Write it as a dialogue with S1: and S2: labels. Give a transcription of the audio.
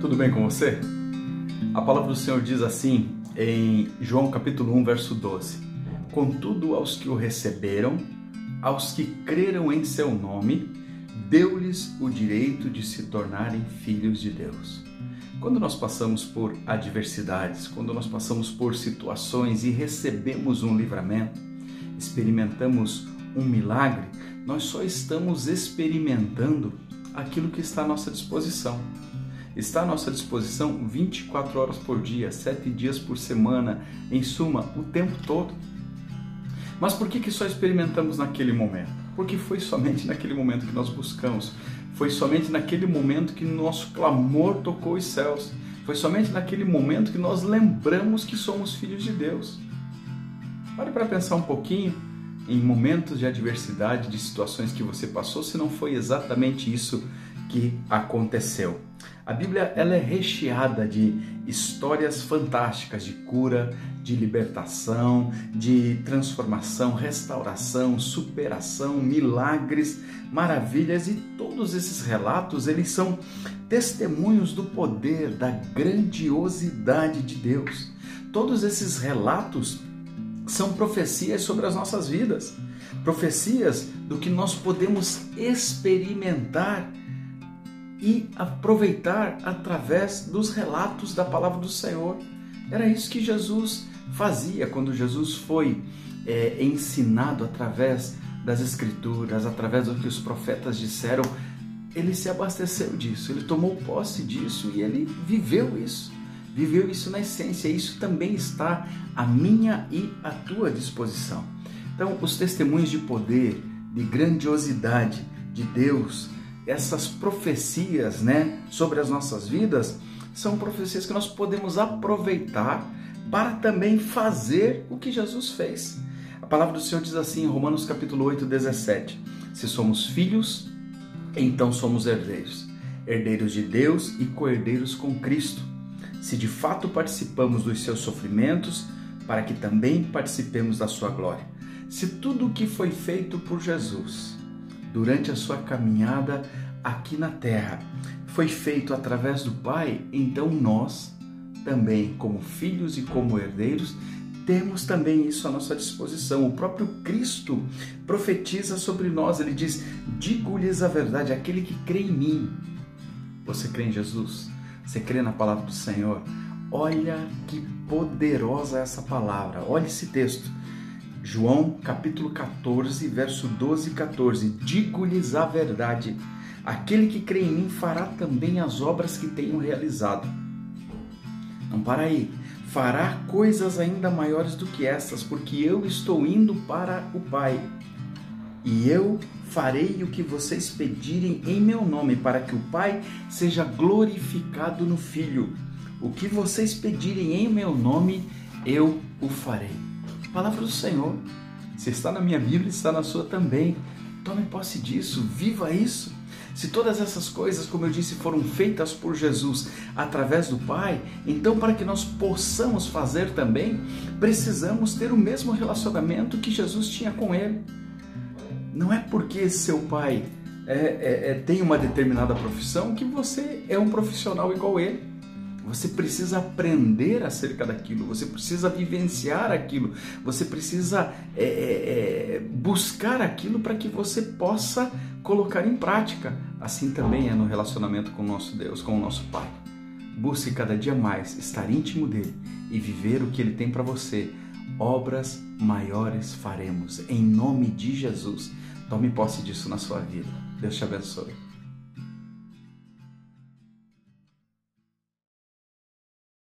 S1: Tudo bem com você? A palavra do Senhor diz assim em João capítulo 1, verso 12: Contudo, aos que o receberam, aos que creram em seu nome, deu-lhes o direito de se tornarem filhos de Deus. Quando nós passamos por adversidades, quando nós passamos por situações e recebemos um livramento, experimentamos um milagre, nós só estamos experimentando aquilo que está à nossa disposição está à nossa disposição 24 horas por dia, 7 dias por semana, em suma, o tempo todo. Mas por que, que só experimentamos naquele momento? Porque foi somente naquele momento que nós buscamos, foi somente naquele momento que nosso clamor tocou os céus, foi somente naquele momento que nós lembramos que somos filhos de Deus. Pare para pensar um pouquinho em momentos de adversidade, de situações que você passou, se não foi exatamente isso que aconteceu. A Bíblia ela é recheada de histórias fantásticas de cura, de libertação, de transformação, restauração, superação, milagres, maravilhas e todos esses relatos eles são testemunhos do poder, da grandiosidade de Deus. Todos esses relatos são profecias sobre as nossas vidas, profecias do que nós podemos experimentar e aproveitar através dos relatos da palavra do Senhor. Era isso que Jesus fazia quando Jesus foi é, ensinado através das Escrituras, através do que os profetas disseram. Ele se abasteceu disso, ele tomou posse disso e ele viveu isso. Viveu isso na essência. Isso também está à minha e à tua disposição. Então, os testemunhos de poder, de grandiosidade de Deus, essas profecias, né, sobre as nossas vidas, são profecias que nós podemos aproveitar para também fazer o que Jesus fez. A palavra do Senhor diz assim em Romanos capítulo 8, 17: Se somos filhos, então somos herdeiros, herdeiros de Deus e co-herdeiros com Cristo. Se de fato participamos dos seus sofrimentos, para que também participemos da sua glória. Se tudo o que foi feito por Jesus durante a sua caminhada aqui na terra foi feito através do Pai, então nós também, como filhos e como herdeiros, temos também isso à nossa disposição. O próprio Cristo profetiza sobre nós, ele diz: Digo-lhes a verdade, aquele que crê em mim. Você crê em Jesus? Você crê na palavra do Senhor? Olha que poderosa essa palavra. Olha esse texto. João capítulo 14, verso 12 e 14. Digo-lhes a verdade: aquele que crê em mim fará também as obras que tenho realizado. Não para aí. Fará coisas ainda maiores do que estas, porque eu estou indo para o Pai. E eu farei o que vocês pedirem em meu nome, para que o Pai seja glorificado no Filho. O que vocês pedirem em meu nome, eu o farei. Palavra do Senhor. Se está na minha Bíblia, está na sua também. Tome posse disso, viva isso. Se todas essas coisas, como eu disse, foram feitas por Jesus através do Pai, então para que nós possamos fazer também, precisamos ter o mesmo relacionamento que Jesus tinha com Ele. Não é porque seu pai é, é, é, tem uma determinada profissão que você é um profissional igual ele. Você precisa aprender acerca daquilo, você precisa vivenciar aquilo, você precisa é, é, é buscar aquilo para que você possa colocar em prática. Assim também é no relacionamento com o nosso Deus, com o nosso Pai. Busque cada dia mais estar íntimo dele e viver o que ele tem para você. Obras maiores faremos, em nome de Jesus. Tome posse disso na sua vida. Deus te abençoe.